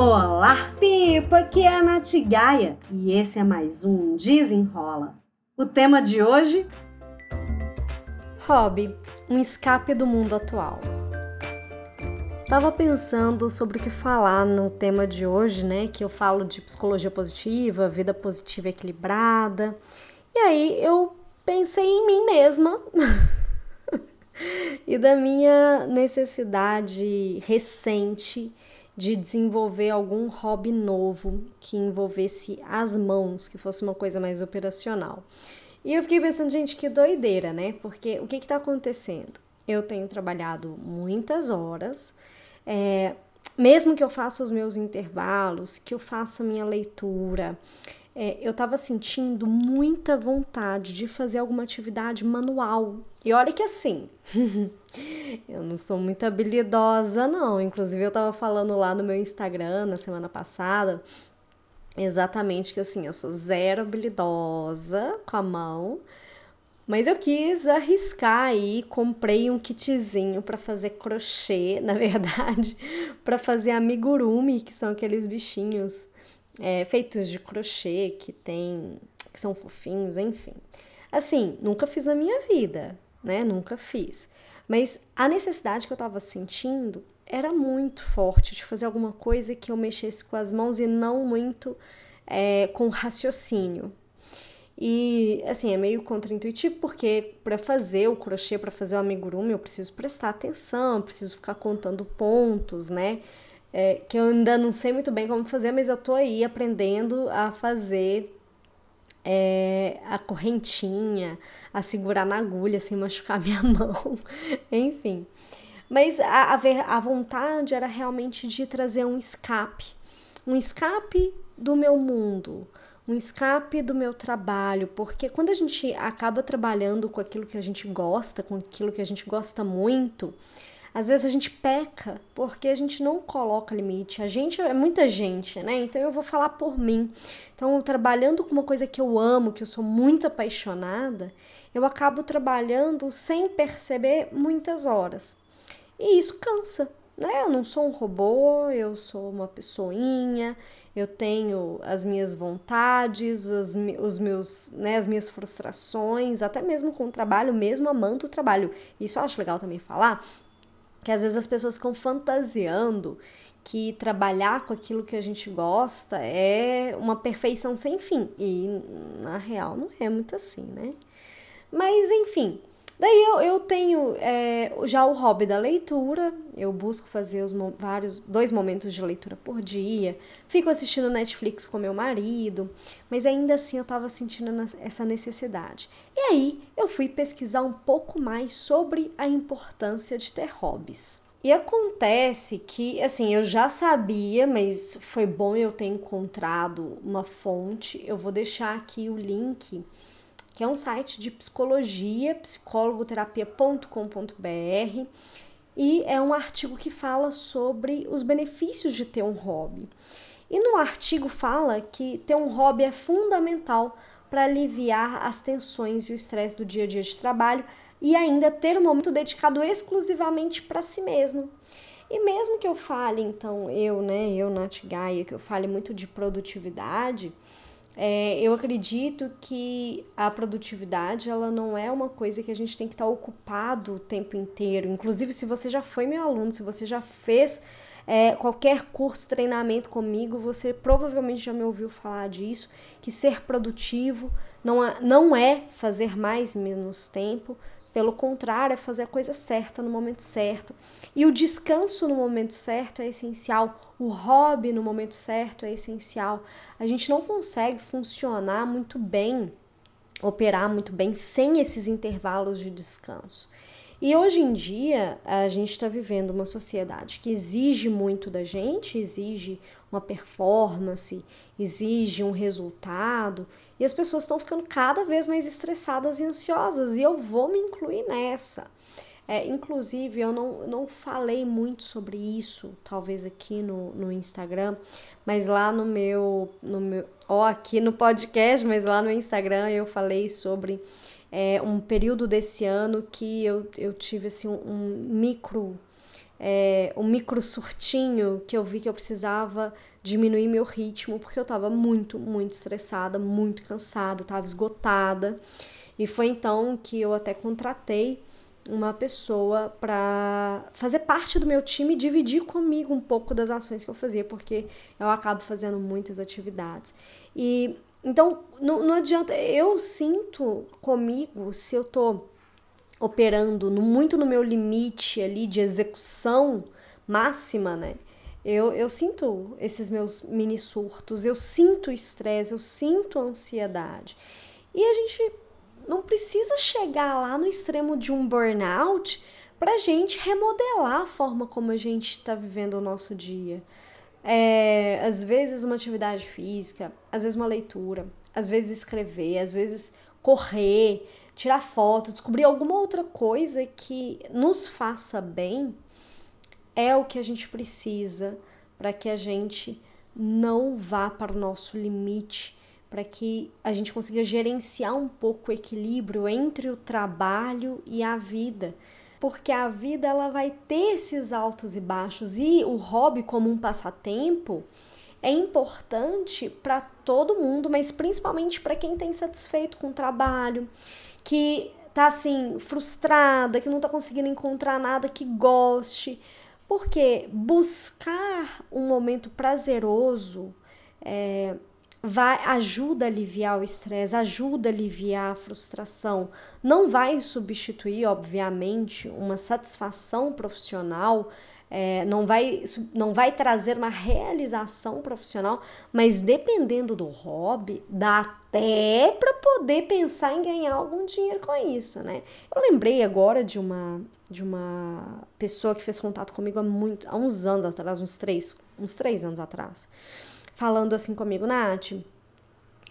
Olá, Pipa! Aqui é a Nath Gaia e esse é mais um Desenrola. O tema de hoje? Hobby um escape do mundo atual. Tava pensando sobre o que falar no tema de hoje, né? Que eu falo de psicologia positiva, vida positiva equilibrada. E aí eu pensei em mim mesma e da minha necessidade recente de desenvolver algum hobby novo que envolvesse as mãos, que fosse uma coisa mais operacional. E eu fiquei pensando, gente, que doideira, né? Porque o que está acontecendo? Eu tenho trabalhado muitas horas, é, mesmo que eu faça os meus intervalos, que eu faça minha leitura, é, eu estava sentindo muita vontade de fazer alguma atividade manual. E olha que assim, eu não sou muito habilidosa, não. Inclusive, eu estava falando lá no meu Instagram na semana passada exatamente que assim, eu sou zero habilidosa com a mão. Mas eu quis arriscar aí, comprei um kitzinho para fazer crochê, na verdade, para fazer amigurumi, que são aqueles bichinhos é, feitos de crochê que tem, que são fofinhos, enfim. Assim, nunca fiz na minha vida, né? Nunca fiz. Mas a necessidade que eu tava sentindo era muito forte de fazer alguma coisa que eu mexesse com as mãos e não muito é, com raciocínio. E assim, é meio contraintuitivo porque para fazer o crochê, para fazer o amigurumi, eu preciso prestar atenção, preciso ficar contando pontos, né? É, que eu ainda não sei muito bem como fazer, mas eu tô aí aprendendo a fazer é, a correntinha, a segurar na agulha sem machucar minha mão, enfim. Mas a, a, a vontade era realmente de trazer um escape, um escape do meu mundo, um escape do meu trabalho, porque quando a gente acaba trabalhando com aquilo que a gente gosta, com aquilo que a gente gosta muito, às vezes a gente peca porque a gente não coloca limite. A gente é muita gente, né? Então eu vou falar por mim. Então, trabalhando com uma coisa que eu amo, que eu sou muito apaixonada, eu acabo trabalhando sem perceber muitas horas. E isso cansa, né? Eu não sou um robô, eu sou uma pessoinha, eu tenho as minhas vontades, os, os meus, né, as minhas frustrações, até mesmo com o trabalho, mesmo amando o trabalho. Isso eu acho legal também falar, que às vezes as pessoas ficam fantasiando que trabalhar com aquilo que a gente gosta é uma perfeição sem fim. E na real não é muito assim, né? Mas enfim, Daí eu, eu tenho é, já o hobby da leitura, eu busco fazer os vários dois momentos de leitura por dia, fico assistindo Netflix com meu marido, mas ainda assim eu estava sentindo essa necessidade. E aí eu fui pesquisar um pouco mais sobre a importância de ter hobbies. E acontece que, assim, eu já sabia, mas foi bom eu ter encontrado uma fonte. Eu vou deixar aqui o link que é um site de psicologia, psicologoterapia.com.br, e é um artigo que fala sobre os benefícios de ter um hobby. E no artigo fala que ter um hobby é fundamental para aliviar as tensões e o estresse do dia a dia de trabalho e ainda ter um momento dedicado exclusivamente para si mesmo. E mesmo que eu fale, então, eu, né, eu, Nath Gaia, que eu fale muito de produtividade, é, eu acredito que a produtividade ela não é uma coisa que a gente tem que estar ocupado o tempo inteiro. Inclusive, se você já foi meu aluno, se você já fez é, qualquer curso, treinamento comigo, você provavelmente já me ouviu falar disso, que ser produtivo não é, não é fazer mais menos tempo, pelo contrário, é fazer a coisa certa no momento certo. E o descanso no momento certo é essencial, o hobby no momento certo é essencial. A gente não consegue funcionar muito bem, operar muito bem sem esses intervalos de descanso. E hoje em dia, a gente está vivendo uma sociedade que exige muito da gente, exige uma performance, exige um resultado, e as pessoas estão ficando cada vez mais estressadas e ansiosas, e eu vou me incluir nessa. É, inclusive, eu não, não falei muito sobre isso, talvez aqui no, no Instagram, mas lá no meu, no meu, ó, aqui no podcast, mas lá no Instagram eu falei sobre é, um período desse ano que eu, eu tive assim, um, um micro é, um micro surtinho que eu vi que eu precisava diminuir meu ritmo porque eu estava muito, muito estressada, muito cansada, estava esgotada. E foi então que eu até contratei uma pessoa para fazer parte do meu time e dividir comigo um pouco das ações que eu fazia, porque eu acabo fazendo muitas atividades. E então não, não adianta, eu sinto comigo se eu tô operando no, muito no meu limite ali de execução máxima, né? Eu, eu sinto esses meus mini surtos, eu sinto estresse, eu sinto ansiedade. E a gente não precisa chegar lá no extremo de um burnout para a gente remodelar a forma como a gente está vivendo o nosso dia. É, às vezes uma atividade física, às vezes uma leitura, às vezes escrever, às vezes correr, tirar foto, descobrir alguma outra coisa que nos faça bem é o que a gente precisa para que a gente não vá para o nosso limite para que a gente consiga gerenciar um pouco o equilíbrio entre o trabalho e a vida. Porque a vida ela vai ter esses altos e baixos e o hobby como um passatempo é importante para todo mundo, mas principalmente para quem está insatisfeito com o trabalho, que tá assim frustrada, que não está conseguindo encontrar nada que goste. Porque buscar um momento prazeroso é, vai ajuda a aliviar o estresse, ajuda a aliviar a frustração. Não vai substituir, obviamente, uma satisfação profissional, é, não, vai, não vai trazer uma realização profissional, mas dependendo do hobby, dá até para poder pensar em ganhar algum dinheiro com isso, né? Eu lembrei agora de uma de uma pessoa que fez contato comigo há muito, há uns anos atrás, uns três, uns três anos atrás falando assim comigo, Nath,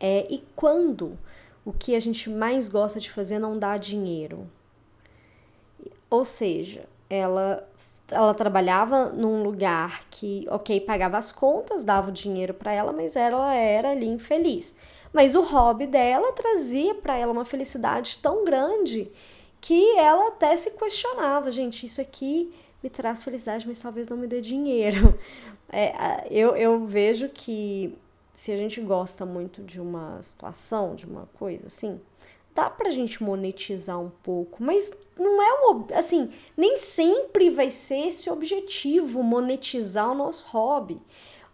é, e quando o que a gente mais gosta de fazer não dá dinheiro? Ou seja, ela ela trabalhava num lugar que, ok, pagava as contas, dava o dinheiro para ela, mas ela era ali infeliz. Mas o hobby dela trazia para ela uma felicidade tão grande que ela até se questionava, gente, isso aqui me traz felicidade, mas talvez não me dê dinheiro. É, eu, eu vejo que se a gente gosta muito de uma situação, de uma coisa assim, dá pra gente monetizar um pouco, mas não é um, assim, nem sempre vai ser esse objetivo monetizar o nosso hobby.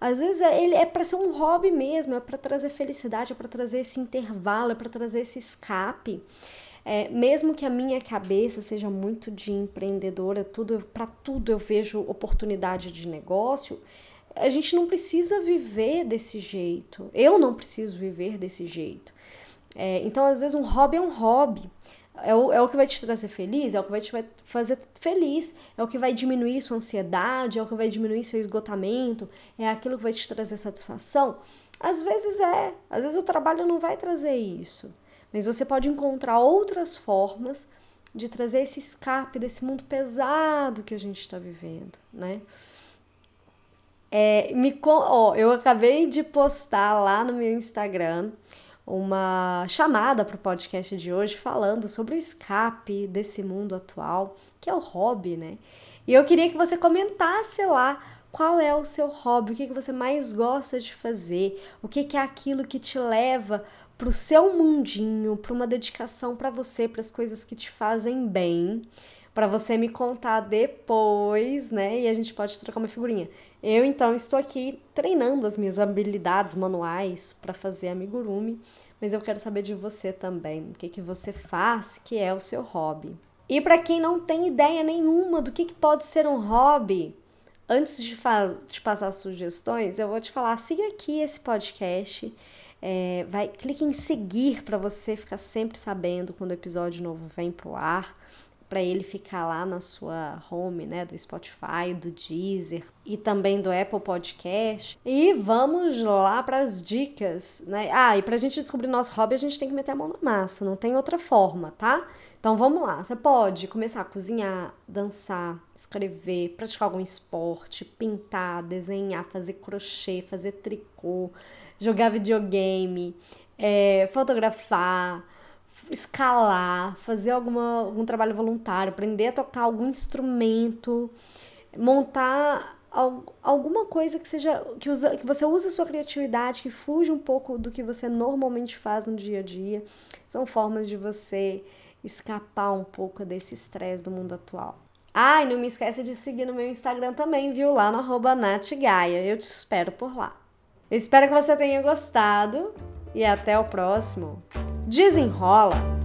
Às vezes é, ele é para ser um hobby mesmo, é para trazer felicidade, é para trazer esse intervalo, é para trazer esse escape. É, mesmo que a minha cabeça seja muito de empreendedora, tudo para tudo eu vejo oportunidade de negócio, a gente não precisa viver desse jeito. Eu não preciso viver desse jeito. É, então, às vezes, um hobby é um hobby. É o, é o que vai te trazer feliz, é o que vai te fazer feliz, é o que vai diminuir sua ansiedade, é o que vai diminuir seu esgotamento, é aquilo que vai te trazer satisfação. Às vezes é, às vezes o trabalho não vai trazer isso, mas você pode encontrar outras formas de trazer esse escape desse mundo pesado que a gente está vivendo, né? É, me, ó, eu acabei de postar lá no meu Instagram uma chamada para o podcast de hoje falando sobre o escape desse mundo atual, que é o hobby, né? E eu queria que você comentasse lá qual é o seu hobby, o que, que você mais gosta de fazer, o que, que é aquilo que te leva para o seu mundinho, para uma dedicação para você, para as coisas que te fazem bem para você me contar depois, né? E a gente pode trocar uma figurinha. Eu então estou aqui treinando as minhas habilidades manuais para fazer amigurumi, mas eu quero saber de você também, o que que você faz, que é o seu hobby. E para quem não tem ideia nenhuma do que, que pode ser um hobby, antes de, de passar sugestões, eu vou te falar, siga aqui esse podcast. É, vai, clique em seguir para você ficar sempre sabendo quando o episódio novo vem pro ar para ele ficar lá na sua home, né, do Spotify, do Deezer e também do Apple Podcast. E vamos lá para as dicas, né? Ah, e para a gente descobrir nosso hobby, a gente tem que meter a mão na massa, não tem outra forma, tá? Então vamos lá, você pode começar a cozinhar, dançar, escrever, praticar algum esporte, pintar, desenhar, fazer crochê, fazer tricô, jogar videogame, é, fotografar, escalar, fazer alguma, algum trabalho voluntário, aprender a tocar algum instrumento, montar alguma coisa que seja que, usa, que você use a sua criatividade, que fuja um pouco do que você normalmente faz no dia a dia. São formas de você escapar um pouco desse estresse do mundo atual. Ah, e não me esquece de seguir no meu Instagram também, viu? Lá no arroba natgaia. Eu te espero por lá. Eu espero que você tenha gostado e até o próximo. Desenrola!